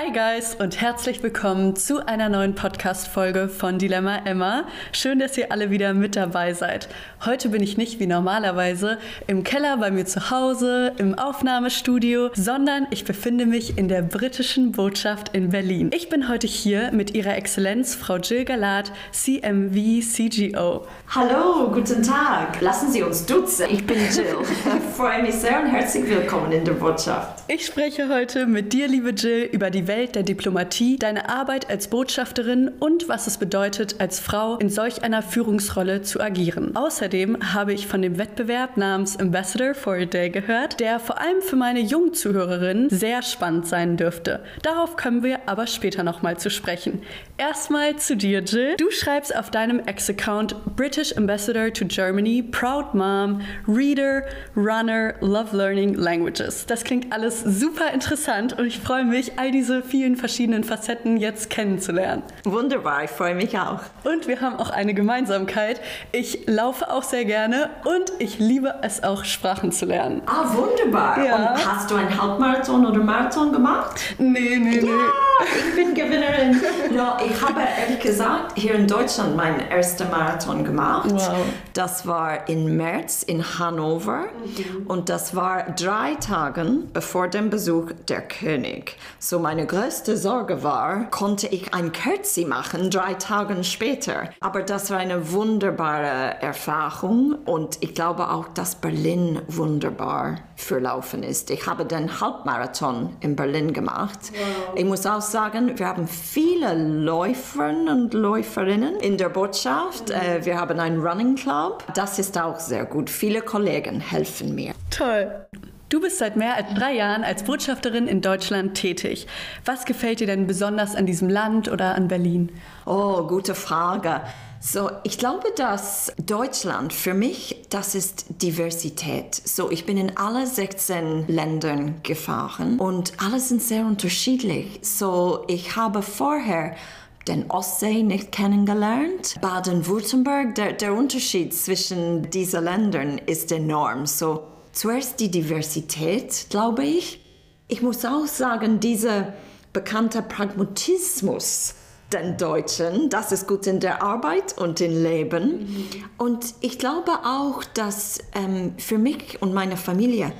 Hi Guys und herzlich willkommen zu einer neuen Podcast-Folge von Dilemma Emma. Schön, dass ihr alle wieder mit dabei seid. Heute bin ich nicht wie normalerweise im Keller bei mir zu Hause, im Aufnahmestudio, sondern ich befinde mich in der britischen Botschaft in Berlin. Ich bin heute hier mit ihrer Exzellenz Frau Jill Galat, CMV CGO. Hallo, guten Tag. Lassen Sie uns duzen. Ich bin Jill. Ich freue mich sehr und herzlich willkommen in der Botschaft. Ich spreche heute mit dir, liebe Jill, über die die Welt der Diplomatie, deine Arbeit als Botschafterin und was es bedeutet, als Frau in solch einer Führungsrolle zu agieren. Außerdem habe ich von dem Wettbewerb namens Ambassador for a Day gehört, der vor allem für meine jungen Zuhörerinnen sehr spannend sein dürfte. Darauf kommen wir aber später nochmal zu sprechen. Erstmal zu dir, Jill. Du schreibst auf deinem Ex-Account British Ambassador to Germany, Proud Mom, Reader, Runner, Love Learning Languages. Das klingt alles super interessant und ich freue mich, all diese diese vielen verschiedenen Facetten jetzt kennenzulernen. Wunderbar, ich freue mich auch. Und wir haben auch eine Gemeinsamkeit. Ich laufe auch sehr gerne und ich liebe es auch, Sprachen zu lernen. Ah, wunderbar. Ja. Und hast du einen Halbmarathon oder Marathon gemacht? Nee, nee, nee. Ja, ich bin Gewinnerin. no, ich habe ehrlich gesagt hier in Deutschland meinen ersten Marathon gemacht. Wow. Das war im März in Hannover mhm. und das war drei Tage bevor dem Besuch der König. So mein meine größte Sorge war, konnte ich ein Kürzi machen, drei Tage später. Aber das war eine wunderbare Erfahrung und ich glaube auch, dass Berlin wunderbar verlaufen ist. Ich habe den Halbmarathon in Berlin gemacht. Wow. Ich muss auch sagen, wir haben viele Läufer und Läuferinnen in der Botschaft. Mhm. Wir haben einen Running Club. Das ist auch sehr gut. Viele Kollegen helfen mir. Toll. Du bist seit mehr als drei Jahren als Botschafterin in Deutschland tätig. Was gefällt dir denn besonders an diesem Land oder an Berlin? Oh, gute Frage. So, ich glaube, dass Deutschland für mich, das ist Diversität. So, ich bin in alle 16 Ländern gefahren und alle sind sehr unterschiedlich. So, ich habe vorher den Ostsee nicht kennengelernt. Baden-Württemberg, der, der Unterschied zwischen diesen Ländern ist enorm. So, Zuerst die Diversität, glaube ich. Ich muss auch sagen, dieser bekannte Pragmatismus den Deutschen, das ist gut in der Arbeit und im Leben. Mhm. Und ich glaube auch, dass ähm, für mich und meine Familie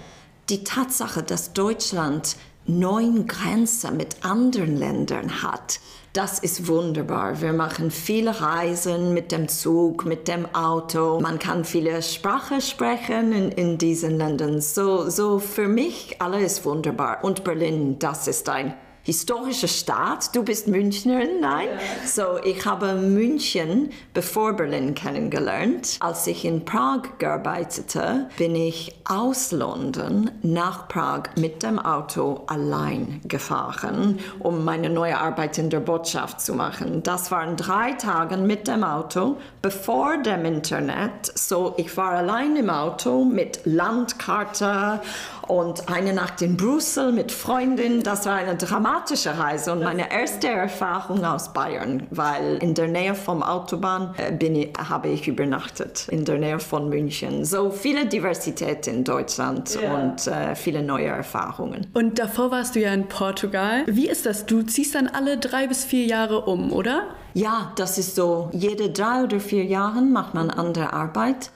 die Tatsache, dass Deutschland neun Grenzen mit anderen Ländern hat, das ist wunderbar. Wir machen viele Reisen mit dem Zug, mit dem Auto. Man kann viele Sprachen sprechen in, in diesen Ländern. So, so für mich alles wunderbar. Und Berlin, das ist ein historische Stadt. Du bist Münchnerin, nein? So, ich habe München bevor Berlin kennengelernt. Als ich in Prag gearbeitete, bin ich aus London nach Prag mit dem Auto allein gefahren, um meine neue Arbeit in der Botschaft zu machen. Das waren drei Tage mit dem Auto bevor dem Internet. So, ich war allein im Auto mit Landkarte und eine Nacht in Brüssel mit Freundin. Das war eine dramatische Reise und meine erste Erfahrung aus Bayern, weil in der Nähe vom Autobahn äh, bin ich, habe ich übernachtet, in der Nähe von München. So viele Diversität in Deutschland yeah. und äh, viele neue Erfahrungen. Und davor warst du ja in Portugal. Wie ist das? Du ziehst dann alle drei bis vier Jahre um, oder? Ja, das ist so. Jede drei oder vier Jahre macht man andere Arbeit.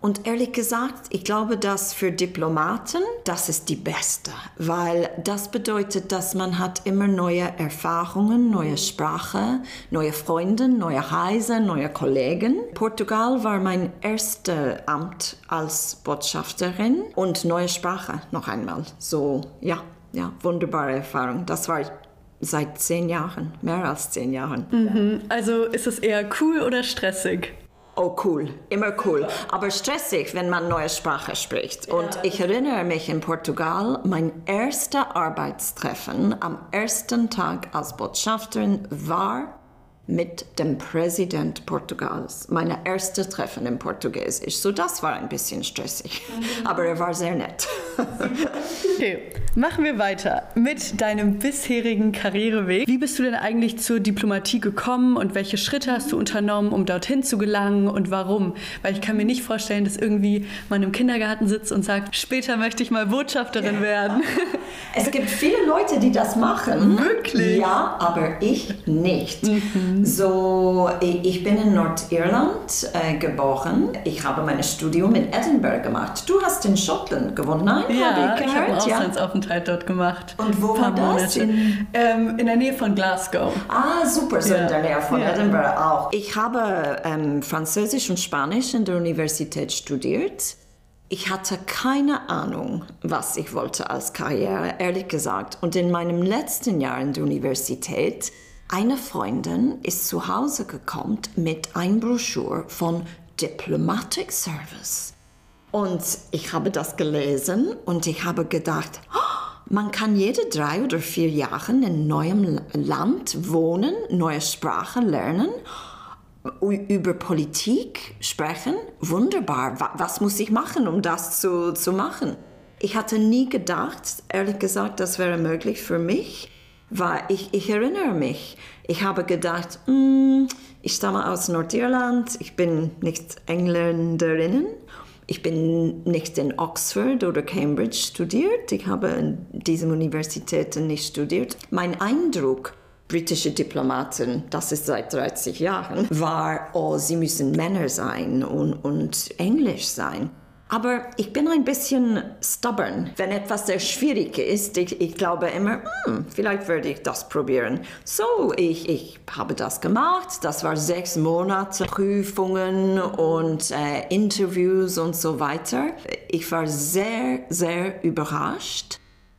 Und ehrlich gesagt, ich glaube, dass für Diplomaten das ist die beste, weil das bedeutet, dass man hat immer neue Erfahrungen, neue Sprache, neue Freunde, neue Reisen, neue Kollegen. Portugal war mein erstes Amt als Botschafterin und neue Sprache noch einmal. So, ja, ja, wunderbare Erfahrung. Das war seit zehn Jahren, mehr als zehn Jahren. Mhm. Also ist es eher cool oder stressig? Oh, cool, immer cool. Aber stressig, wenn man neue Sprache spricht. Und ich erinnere mich in Portugal, mein erster Arbeitstreffen am ersten Tag als Botschafterin war mit dem Präsident Portugals. Meine erste Treffen in Portugiesisch. So, das war ein bisschen stressig. Mhm. Aber er war sehr nett. okay, machen wir weiter mit deinem bisherigen Karriereweg. Wie bist du denn eigentlich zur Diplomatie gekommen und welche Schritte hast du unternommen, um dorthin zu gelangen und warum? Weil ich kann mir nicht vorstellen, dass irgendwie man im Kindergarten sitzt und sagt, später möchte ich mal Botschafterin werden. Es gibt viele Leute, die das machen. Wirklich? Ja, aber ich nicht. Mhm. So, ich bin in Nordirland äh, geboren. Ich habe mein Studium in Edinburgh gemacht. Du hast in Schottland gewohnt, nein? Ja, habe ich, ich habe einen Auslandsaufenthalt ja. dort gemacht. Und wo war das? In, ähm, in der Nähe von Glasgow. Ah, super, so ja. in der Nähe von ja. Edinburgh auch. Ich habe ähm, Französisch und Spanisch in der Universität studiert. Ich hatte keine Ahnung, was ich wollte als Karriere, ehrlich gesagt. Und in meinem letzten Jahr in der Universität, eine Freundin ist zu Hause gekommen mit einer Broschüre von Diplomatic Service. Und ich habe das gelesen und ich habe gedacht, oh, man kann jede drei oder vier Jahre in neuen Land wohnen, neue Sprache lernen über Politik sprechen, wunderbar. Was muss ich machen, um das zu, zu machen? Ich hatte nie gedacht, ehrlich gesagt, das wäre möglich für mich, weil ich, ich erinnere mich, ich habe gedacht, mm, ich stamme aus Nordirland, ich bin nicht Engländerin, ich bin nicht in Oxford oder Cambridge studiert, ich habe in diesen Universitäten nicht studiert. Mein Eindruck britische Diplomaten, das ist seit 30 Jahren, war, oh, sie müssen Männer sein und, und Englisch sein. Aber ich bin ein bisschen stubborn. Wenn etwas sehr schwierig ist, ich, ich glaube immer, hm, vielleicht würde ich das probieren. So, ich, ich habe das gemacht. Das war sechs Monate Prüfungen und äh, Interviews und so weiter. Ich war sehr, sehr überrascht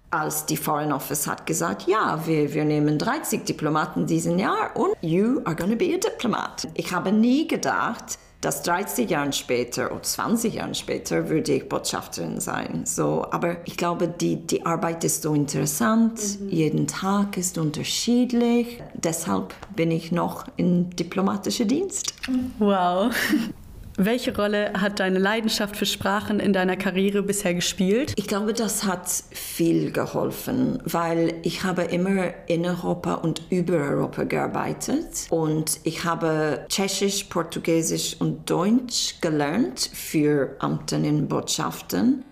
als die Foreign Office hat gesagt, ja, wir, wir nehmen 30 Diplomaten diesen Jahr und you are going to be a diplomat. Ich habe nie gedacht, dass 30 Jahre später oder 20 Jahre später würde ich Botschafterin sein. So, aber ich glaube, die, die Arbeit ist so interessant, mhm. jeden Tag ist unterschiedlich. Deshalb bin ich noch in diplomatischer Dienst. Wow. Welche Rolle hat deine Leidenschaft für Sprachen in deiner Karriere bisher gespielt? Ich glaube, das hat viel geholfen, weil ich habe immer in Europa und über Europa gearbeitet und ich habe Tschechisch, Portugiesisch und Deutsch gelernt für Amten in Botschaften.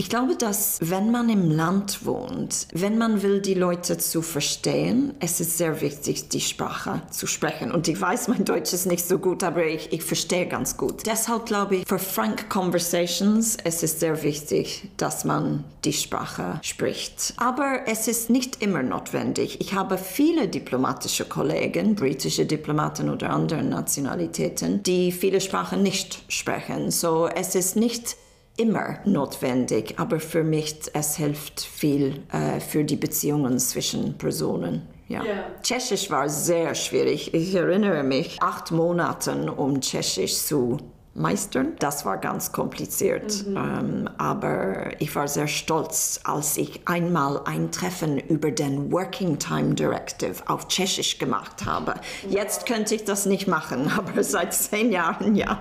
Ich glaube, dass wenn man im Land wohnt, wenn man will, die Leute zu verstehen, es ist sehr wichtig, die Sprache zu sprechen. Und ich weiß, mein Deutsch ist nicht so gut, aber ich, ich verstehe ganz gut. Deshalb glaube ich, für frank Conversations, es ist sehr wichtig, dass man die Sprache spricht. Aber es ist nicht immer notwendig. Ich habe viele diplomatische Kollegen, britische Diplomaten oder andere Nationalitäten, die viele Sprachen nicht sprechen. So, es ist nicht immer notwendig, aber für mich es hilft viel äh, für die Beziehungen zwischen Personen. Ja. Yeah. Tschechisch war sehr schwierig. Ich erinnere mich, acht Monate, um Tschechisch zu meistern. Das war ganz kompliziert, mhm. ähm, aber ich war sehr stolz, als ich einmal ein Treffen über den Working Time Directive auf Tschechisch gemacht habe. Jetzt könnte ich das nicht machen, aber seit zehn Jahren ja.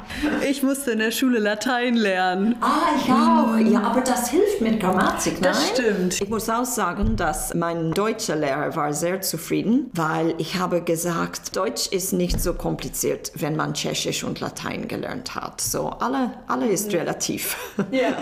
Ich musste in der Schule Latein lernen. Ah, ich auch. Ja, aber das hilft mit Grammatik, nein? Das stimmt. Ich muss auch sagen, dass mein deutscher Lehrer war sehr zufrieden, weil ich habe gesagt, Deutsch ist nicht so kompliziert, wenn man Tschechisch und Latein gelernt hat hat. So, alle, alle ist relativ. Ja.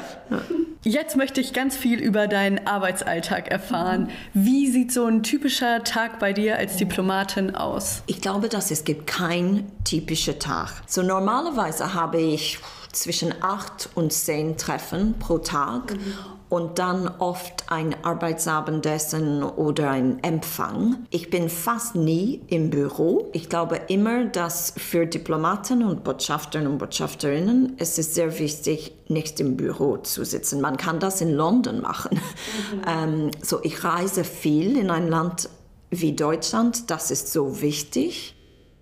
Jetzt möchte ich ganz viel über deinen Arbeitsalltag erfahren. Wie sieht so ein typischer Tag bei dir als Diplomatin aus? Ich glaube, dass es gibt keinen typischen Tag. So normalerweise habe ich zwischen acht und zehn Treffen pro Tag. Mhm und dann oft ein Arbeitsabendessen oder ein Empfang. Ich bin fast nie im Büro. Ich glaube immer, dass für Diplomaten und Botschafter und Botschafterinnen es ist sehr wichtig, nicht im Büro zu sitzen. Man kann das in London machen. Mhm. Ähm, so, ich reise viel in ein Land wie Deutschland. Das ist so wichtig.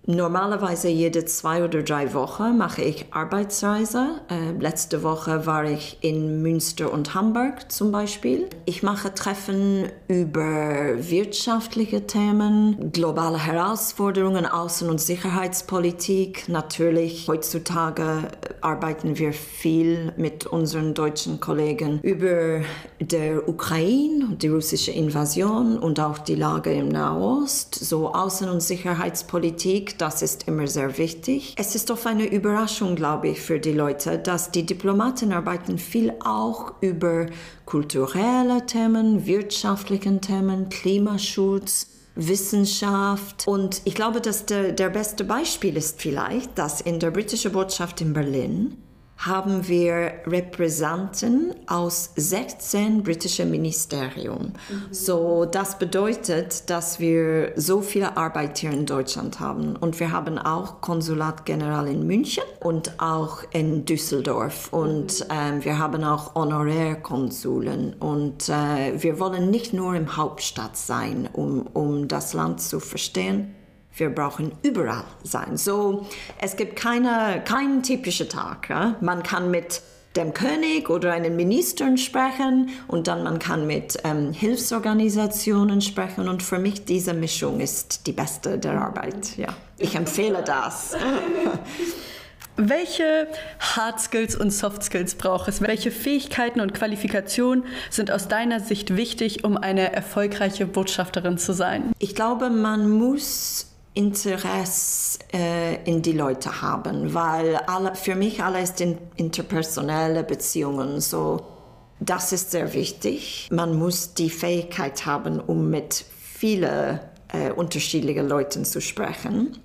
Normalerweise jede zwei oder drei Wochen mache ich Arbeitsreise. Äh, letzte Woche war ich in Münster und Hamburg zum Beispiel. Ich mache Treffen über wirtschaftliche Themen, globale Herausforderungen, Außen- und Sicherheitspolitik. Natürlich, heutzutage arbeiten wir viel mit unseren deutschen Kollegen über der Ukraine, die russische Invasion und auch die Lage im Nahost, so Außen- und Sicherheitspolitik das ist immer sehr wichtig. Es ist oft eine Überraschung, glaube ich, für die Leute, dass die Diplomaten arbeiten viel auch über kulturelle Themen, wirtschaftliche Themen, Klimaschutz, Wissenschaft. Und ich glaube, dass der, der beste Beispiel ist vielleicht, dass in der britischen Botschaft in Berlin haben wir Repräsentanten aus 16 britischen Ministerien. Mhm. So, das bedeutet, dass wir so viele Arbeit hier in Deutschland haben. Und wir haben auch Konsulat General in München und auch in Düsseldorf. Und mhm. ähm, wir haben auch Honorärkonsulen. Und äh, wir wollen nicht nur im Hauptstadt sein, um, um das Land zu verstehen wir brauchen überall sein. So, es gibt keine, keinen typischen Tag. Ja? Man kann mit dem König oder einem Minister sprechen und dann man kann mit ähm, Hilfsorganisationen sprechen und für mich diese Mischung ist die beste der Arbeit. Ja, ich empfehle das. Welche Hard Skills und Soft Skills braucht es? Welche Fähigkeiten und Qualifikationen sind aus deiner Sicht wichtig, um eine erfolgreiche Botschafterin zu sein? Ich glaube, man muss Interesse äh, in die Leute haben, weil alle, für mich alles sind interpersonelle Beziehungen. So, das ist sehr wichtig. Man muss die Fähigkeit haben, um mit vielen äh, unterschiedlichen Leuten zu sprechen.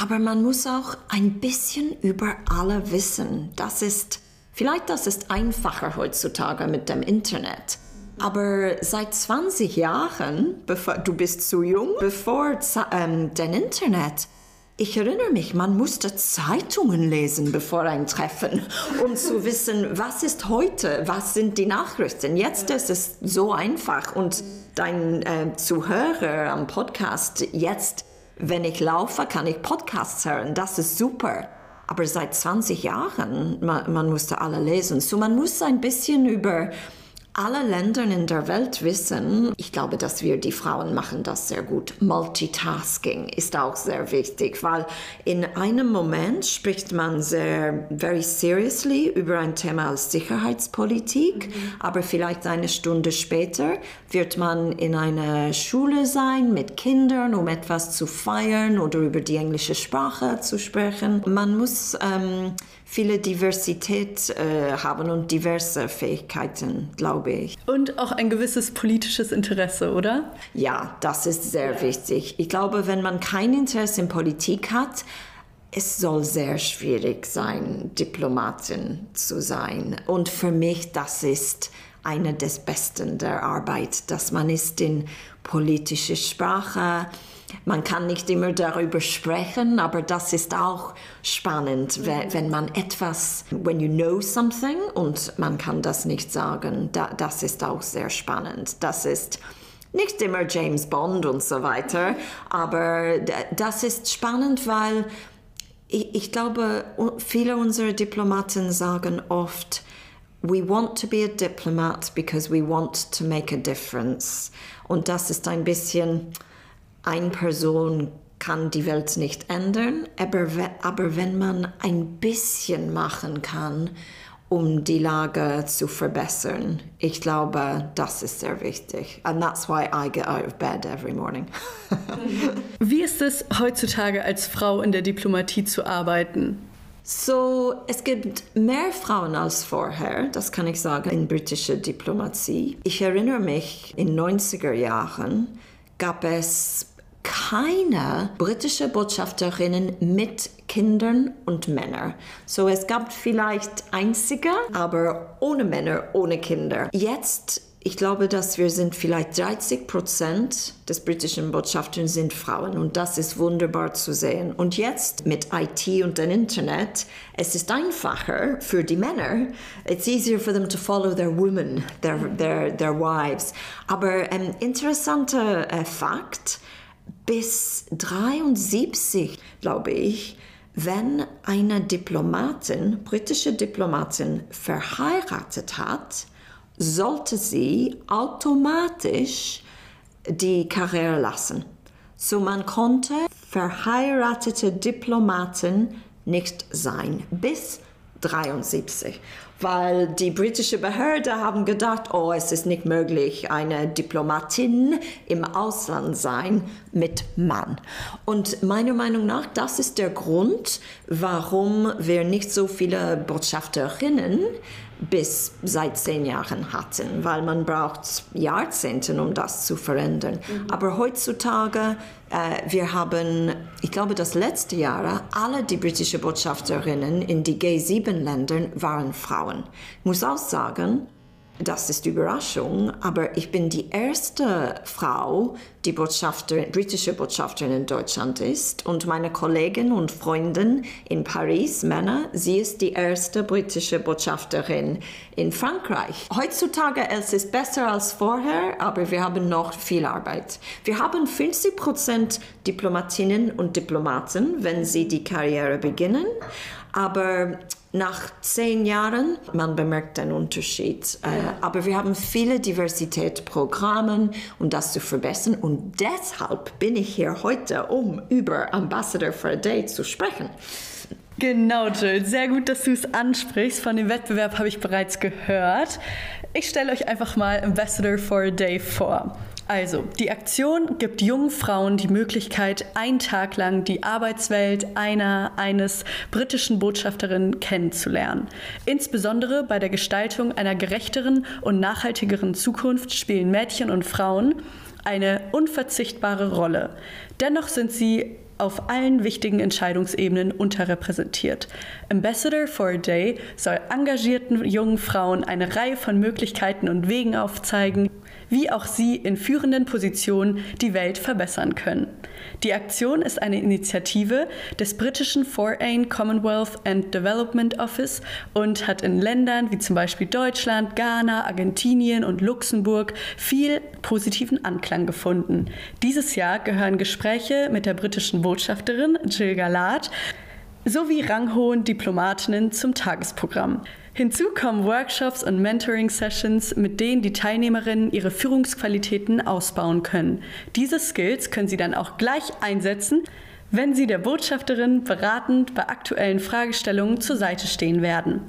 Aber man muss auch ein bisschen über alle wissen. Das ist vielleicht das ist einfacher heutzutage mit dem Internet. Aber seit 20 Jahren, bevor, du bist zu jung, bevor ähm, dein Internet, ich erinnere mich, man musste Zeitungen lesen bevor ein Treffen, um zu wissen, was ist heute, was sind die Nachrichten. Jetzt ist es so einfach und dein äh, Zuhörer am Podcast, jetzt, wenn ich laufe, kann ich Podcasts hören. Das ist super. Aber seit 20 Jahren, man, man musste alle lesen. So man muss ein bisschen über alle Länder in der Welt wissen, ich glaube, dass wir die Frauen machen das sehr gut. Multitasking ist auch sehr wichtig, weil in einem Moment spricht man sehr very seriously über ein Thema als Sicherheitspolitik, mhm. aber vielleicht eine Stunde später wird man in einer Schule sein mit Kindern, um etwas zu feiern oder über die englische Sprache zu sprechen. Man muss ähm, viele Diversität äh, haben und diverse Fähigkeiten, glaube ich. Und auch ein gewisses politisches Interesse, oder? Ja, das ist sehr wichtig. Ich glaube, wenn man kein Interesse in Politik hat, es soll sehr schwierig sein, Diplomatin zu sein. Und für mich, das ist eine des Besten der Arbeit, dass man ist in politische Sprache man kann nicht immer darüber sprechen, aber das ist auch spannend, mhm. wenn man etwas, when you know something und man kann das nicht sagen, das ist auch sehr spannend. Das ist nicht immer James Bond und so weiter, aber das ist spannend, weil ich, ich glaube, viele unserer Diplomaten sagen oft, we want to be a diplomat because we want to make a difference. Und das ist ein bisschen eine Person kann die Welt nicht ändern, aber, aber wenn man ein bisschen machen kann, um die Lage zu verbessern, ich glaube, das ist sehr wichtig. And that's why I get out of bed every morning. Wie ist es heutzutage als Frau in der Diplomatie zu arbeiten? So, es gibt mehr Frauen als vorher, das kann ich sagen, in britischer Diplomatie. Ich erinnere mich, in 90er Jahren gab es keine britische Botschafterinnen mit Kindern und Männern. So es gab vielleicht einzige, aber ohne Männer, ohne Kinder. Jetzt ich glaube, dass wir sind vielleicht 30 Prozent des britischen Botschaftern sind Frauen und das ist wunderbar zu sehen. Und jetzt mit IT und dem Internet, es ist einfacher für die Männer. It's easier for them to follow their women, their, their, their wives. Aber ein interessanter äh, Fakt, bis 73, glaube ich, wenn eine Diplomatin, britische Diplomatin, verheiratet hat, sollte sie automatisch die Karriere lassen. So man konnte verheiratete Diplomaten nicht sein bis 73 weil die britische Behörde haben gedacht, oh, es ist nicht möglich, eine Diplomatin im Ausland sein mit Mann. Und meiner Meinung nach, das ist der Grund, warum wir nicht so viele Botschafterinnen bis seit zehn Jahren hatten, weil man braucht Jahrzehnte, um das zu verändern. Mhm. Aber heutzutage, äh, wir haben, ich glaube, das letzte Jahr, alle die britischen Botschafterinnen in die G7-Ländern waren Frauen. Ich muss auch sagen, das ist Überraschung, aber ich bin die erste Frau, die Botschafterin, britische Botschafterin in Deutschland ist und meine Kollegin und Freundin in Paris, Männer, sie ist die erste britische Botschafterin in Frankreich. Heutzutage es ist besser als vorher, aber wir haben noch viel Arbeit. Wir haben 50 Prozent Diplomatinnen und Diplomaten, wenn sie die Karriere beginnen, aber nach zehn Jahren, man bemerkt den Unterschied. Äh, aber wir haben viele Diversitätsprogramme, um das zu verbessern. Und deshalb bin ich hier heute, um über Ambassador for a Day zu sprechen. Genau, Jill. Sehr gut, dass du es ansprichst. Von dem Wettbewerb habe ich bereits gehört. Ich stelle euch einfach mal Ambassador for a Day vor. Also, die Aktion gibt jungen Frauen die Möglichkeit, einen Tag lang die Arbeitswelt einer eines britischen Botschafterinnen kennenzulernen. Insbesondere bei der Gestaltung einer gerechteren und nachhaltigeren Zukunft spielen Mädchen und Frauen eine unverzichtbare Rolle. Dennoch sind sie auf allen wichtigen Entscheidungsebenen unterrepräsentiert. Ambassador for a Day soll engagierten jungen Frauen eine Reihe von Möglichkeiten und Wegen aufzeigen, wie auch sie in führenden Positionen die Welt verbessern können. Die Aktion ist eine Initiative des britischen Foreign Commonwealth and Development Office und hat in Ländern wie zum Beispiel Deutschland, Ghana, Argentinien und Luxemburg viel positiven Anklang gefunden. Dieses Jahr gehören Gespräche mit der britischen Botschafterin Jill Galat sowie ranghohen Diplomatinnen zum Tagesprogramm. Hinzu kommen Workshops und Mentoring-Sessions, mit denen die Teilnehmerinnen ihre Führungsqualitäten ausbauen können. Diese Skills können sie dann auch gleich einsetzen, wenn Sie der Botschafterin beratend bei aktuellen Fragestellungen zur Seite stehen werden.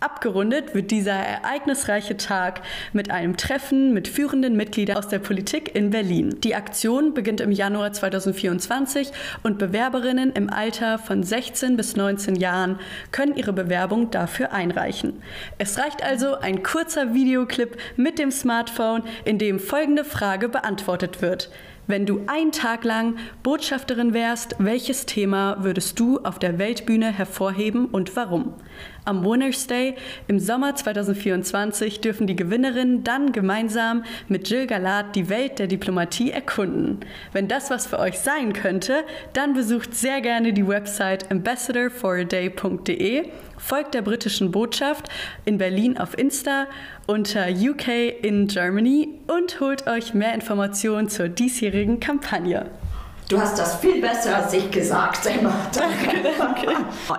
Abgerundet wird dieser ereignisreiche Tag mit einem Treffen mit führenden Mitgliedern aus der Politik in Berlin. Die Aktion beginnt im Januar 2024 und Bewerberinnen im Alter von 16 bis 19 Jahren können ihre Bewerbung dafür einreichen. Es reicht also ein kurzer Videoclip mit dem Smartphone, in dem folgende Frage beantwortet wird. Wenn du einen Tag lang Botschafterin wärst, welches Thema würdest du auf der Weltbühne hervorheben und warum? Am Winners Day im Sommer 2024 dürfen die Gewinnerinnen dann gemeinsam mit Jill Galat die Welt der Diplomatie erkunden. Wenn das was für euch sein könnte, dann besucht sehr gerne die Website ambassadorforaday.de, folgt der britischen Botschaft in Berlin auf Insta unter UK in Germany und holt euch mehr Informationen zur diesjährigen Kampagne. Du hast das viel besser als ich gesagt, Emma. Danke, danke.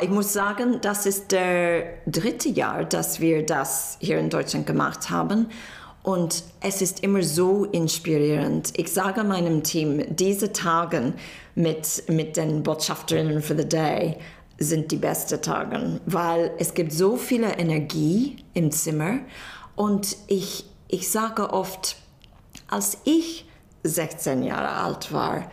Ich muss sagen, das ist der dritte Jahr, dass wir das hier in Deutschland gemacht haben. Und es ist immer so inspirierend. Ich sage meinem Team, diese Tage mit, mit den Botschafterinnen for the Day sind die besten Tage, weil es gibt so viel Energie im Zimmer und ich, ich sage oft, als ich 16 Jahre alt war,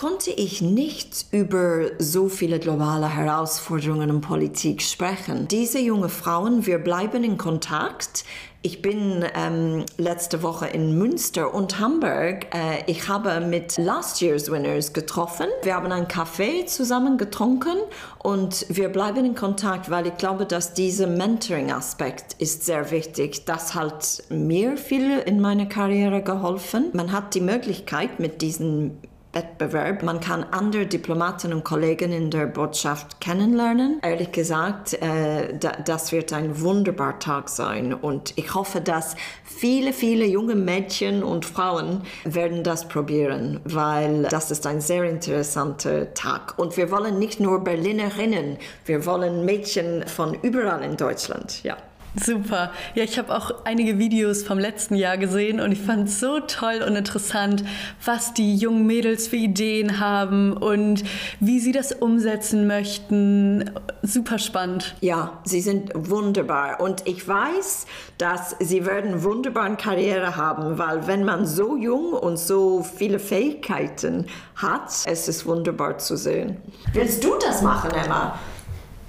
konnte ich nicht über so viele globale Herausforderungen und Politik sprechen. Diese jungen Frauen, wir bleiben in Kontakt. Ich bin ähm, letzte Woche in Münster und Hamburg. Äh, ich habe mit Last Year's Winners getroffen. Wir haben einen Kaffee zusammen getrunken und wir bleiben in Kontakt, weil ich glaube, dass dieser Mentoring-Aspekt ist sehr wichtig. Das hat mir viel in meiner Karriere geholfen. Man hat die Möglichkeit, mit diesen Wettbewerb. Man kann andere Diplomaten und Kollegen in der Botschaft kennenlernen. Ehrlich gesagt, äh, da, das wird ein wunderbarer Tag sein und ich hoffe, dass viele, viele junge Mädchen und Frauen werden das probieren, weil das ist ein sehr interessanter Tag. Und wir wollen nicht nur Berlinerinnen, wir wollen Mädchen von überall in Deutschland. Ja. Super. Ja, ich habe auch einige Videos vom letzten Jahr gesehen und ich fand es so toll und interessant, was die jungen Mädels für Ideen haben und wie sie das umsetzen möchten. Super spannend. Ja, sie sind wunderbar und ich weiß, dass sie werden wunderbare Karriere haben, weil wenn man so jung und so viele Fähigkeiten hat, es ist wunderbar zu sehen. Willst du das machen, Emma?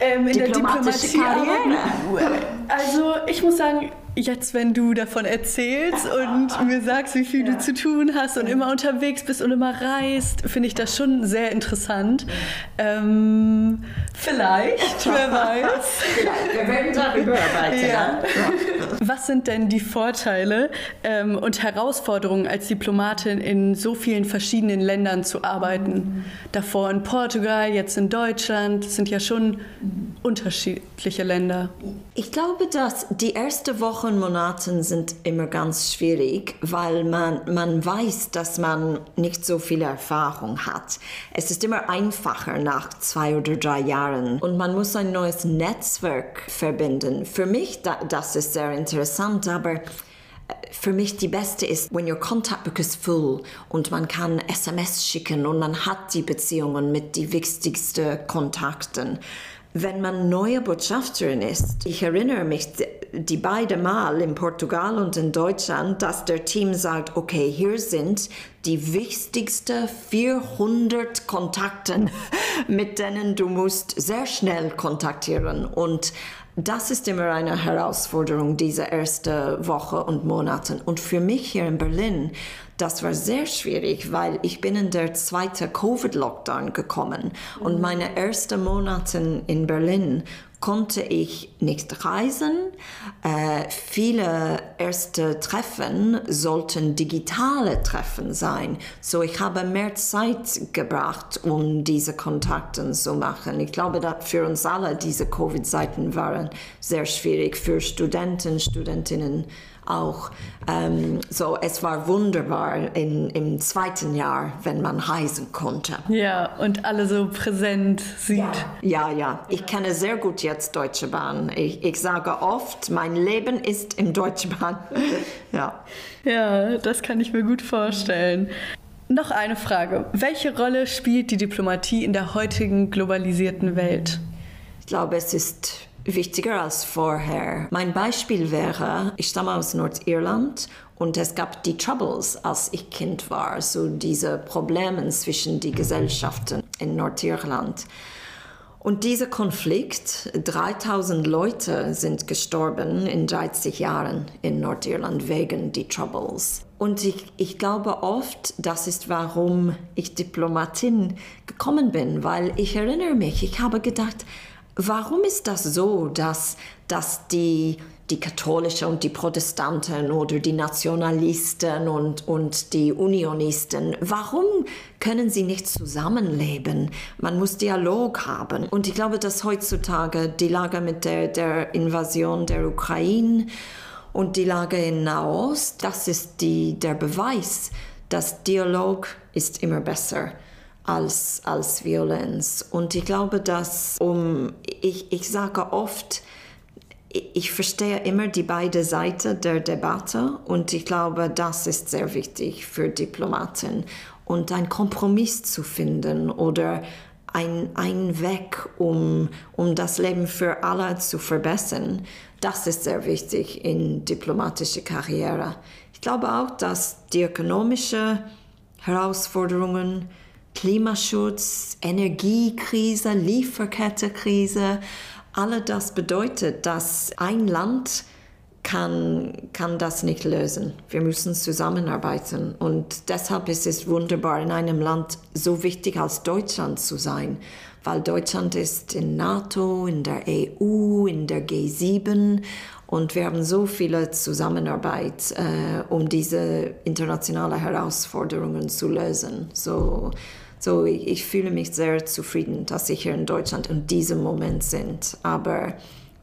Ähm, in der Diplomatie Karriere. Also ich muss sagen, jetzt, wenn du davon erzählst und mir sagst, wie viel ja. du zu tun hast und immer unterwegs bist und immer reist, finde ich das schon sehr interessant. Ähm, vielleicht, wer weiß. Vielleicht, wir werden darüber arbeiten. Ja. Was sind denn die Vorteile ähm, und Herausforderungen als Diplomatin in so vielen verschiedenen Ländern zu arbeiten? Davor in Portugal, jetzt in Deutschland, das sind ja schon unterschiedliche Länder. Ich glaube, dass die erste Woche Wochen, Monaten sind immer ganz schwierig, weil man, man weiß, dass man nicht so viel Erfahrung hat. Es ist immer einfacher nach zwei oder drei Jahren und man muss ein neues Netzwerk verbinden. Für mich, das ist sehr interessant, aber äh, für mich die beste ist, when your contact book is full und man kann SMS schicken und man hat die Beziehungen mit die wichtigsten Kontakten. Wenn man neue Botschafterin ist, ich erinnere mich die beiden Mal in Portugal und in Deutschland, dass der Team sagt, okay, hier sind die wichtigsten 400 Kontakten, mit denen du musst sehr schnell kontaktieren und das ist immer eine Herausforderung, diese erste Woche und Monate. Und für mich hier in Berlin, das war sehr schwierig, weil ich bin in der zweiten Covid-Lockdown gekommen und mhm. meine ersten Monate in Berlin konnte ich nicht reisen. Äh, viele erste Treffen sollten digitale Treffen sein. So ich habe mehr Zeit gebracht, um diese Kontakte zu machen. Ich glaube, dass für uns alle diese Covid-Zeiten waren sehr schwierig für Studenten, Studentinnen auch. Ähm, so, es war wunderbar in, im zweiten Jahr, wenn man reisen konnte. Ja, und alle so präsent sieht. Ja, ja, ja. ich kenne sehr gut jetzt Deutsche Bahn. Ich, ich sage oft, mein Leben ist im Deutsche Bahn. ja. ja, das kann ich mir gut vorstellen. Noch eine Frage. Welche Rolle spielt die Diplomatie in der heutigen globalisierten Welt? Ich glaube, es ist wichtiger als vorher. Mein Beispiel wäre, ich stamme aus Nordirland und es gab die Troubles, als ich Kind war, so diese Probleme zwischen die Gesellschaften in Nordirland. Und dieser Konflikt, 3000 Leute sind gestorben in 30 Jahren in Nordirland wegen die Troubles. Und ich, ich glaube oft, das ist warum ich Diplomatin gekommen bin, weil ich erinnere mich, ich habe gedacht, Warum ist das so, dass, dass die, die Katholische und die Protestanten oder die Nationalisten und, und die Unionisten, warum können sie nicht zusammenleben? Man muss Dialog haben. Und ich glaube, dass heutzutage die Lage mit der, der Invasion der Ukraine und die Lage in Nahost, das ist die, der Beweis, dass Dialog ist immer besser ist als, als Violenz. Und ich glaube, dass um, ich, ich sage oft, ich verstehe immer die beide Seiten der Debatte und ich glaube, das ist sehr wichtig für Diplomaten und einen Kompromiss zu finden oder ein, ein Weg, um, um das Leben für alle zu verbessern. Das ist sehr wichtig in diplomatischer Karriere. Ich glaube auch, dass die ökonomischen Herausforderungen, Klimaschutz, Energiekrise, Lieferkettekrise, alle das bedeutet, dass ein Land kann, kann das nicht lösen. Wir müssen zusammenarbeiten. Und deshalb ist es wunderbar, in einem Land so wichtig als Deutschland zu sein, weil Deutschland ist in NATO, in der EU, in der G7 und wir haben so viele Zusammenarbeit, äh, um diese internationalen Herausforderungen zu lösen. So, so ich, ich fühle mich sehr zufrieden, dass ich hier in Deutschland in diesem Moment sind. Aber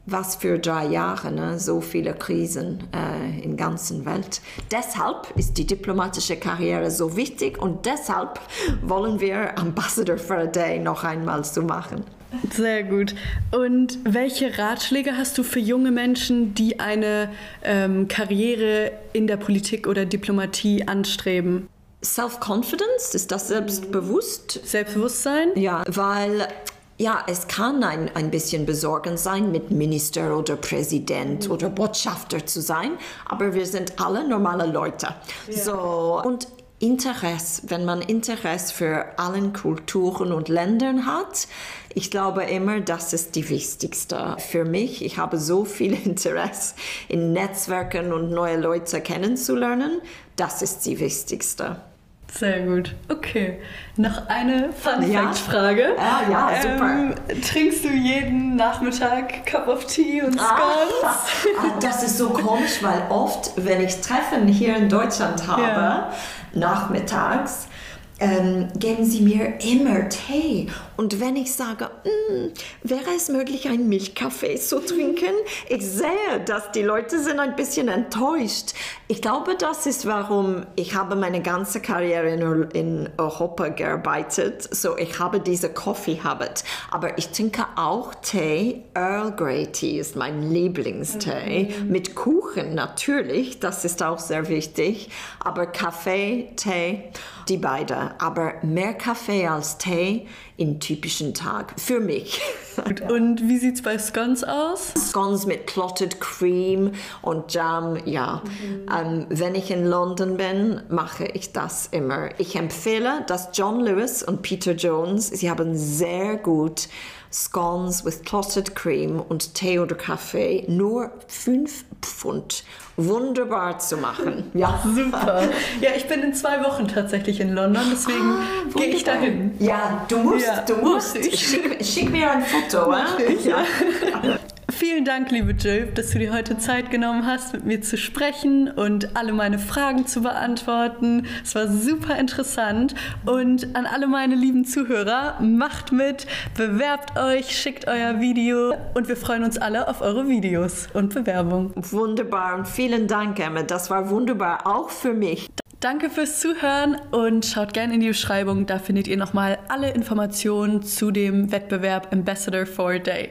was für drei Jahre, ne? so viele Krisen äh, in der ganzen Welt. Deshalb ist die diplomatische Karriere so wichtig und deshalb wollen wir Ambassador for a Day noch einmal so machen. Sehr gut. Und welche Ratschläge hast du für junge Menschen, die eine ähm, Karriere in der Politik oder Diplomatie anstreben? Self-Confidence, ist das selbstbewusst? Selbstbewusstsein? Ja, weil ja, es kann ein, ein bisschen besorgend sein, mit Minister oder Präsident mhm. oder Botschafter zu sein, aber wir sind alle normale Leute. Ja. So, und Interesse, wenn man Interesse für allen Kulturen und Ländern hat, ich glaube immer, das ist die wichtigste für mich. Ich habe so viel Interesse in Netzwerken und neue Leute kennenzulernen. Das ist die wichtigste. Sehr gut. Okay. Noch eine Fun Fact Frage. Ja, ja, ja super. Ähm, trinkst du jeden Nachmittag Cup of Tea und ah, Scones? Ah, ah, das ist so komisch, weil oft, wenn ich Treffen hier in Deutschland habe, ja. Nachmittags, ähm, geben sie mir immer Tee. Und wenn ich sage, mm, wäre es möglich, einen Milchkaffee zu trinken, ich sehe, dass die Leute sind ein bisschen enttäuscht. Ich glaube, das ist, warum ich habe meine ganze Karriere in, in Europa gearbeitet. So, ich habe diese Coffee Habit. Aber ich trinke auch Tee. Earl Grey Tea ist mein Lieblingstee. Mhm. Mit Kuchen natürlich, das ist auch sehr wichtig. Aber Kaffee, Tee, die beiden aber mehr Kaffee als Tee im typischen Tag für mich. Und wie sieht es bei Scones aus? Scones mit Clotted Cream und Jam, ja. Mhm. Ähm, wenn ich in London bin, mache ich das immer. Ich empfehle, dass John Lewis und Peter Jones, sie haben sehr gut Scones with clotted cream und Tee oder Kaffee nur 5 Pfund wunderbar zu machen. Ja, super. Ja, ich bin in zwei Wochen tatsächlich in London, deswegen ah, gehe ich dahin. Ja, du musst, ja, du musst. Schick, schick, mir ein Foto. Ich, ja. Vielen Dank, liebe Jill, dass du dir heute Zeit genommen hast, mit mir zu sprechen und alle meine Fragen zu beantworten. Es war super interessant. Und an alle meine lieben Zuhörer, macht mit, bewerbt euch, schickt euer Video und wir freuen uns alle auf eure Videos und Bewerbung. Wunderbar und vielen Dank, Emma. Das war wunderbar, auch für mich. Danke fürs Zuhören und schaut gerne in die Beschreibung. Da findet ihr nochmal alle Informationen zu dem Wettbewerb Ambassador for a Day.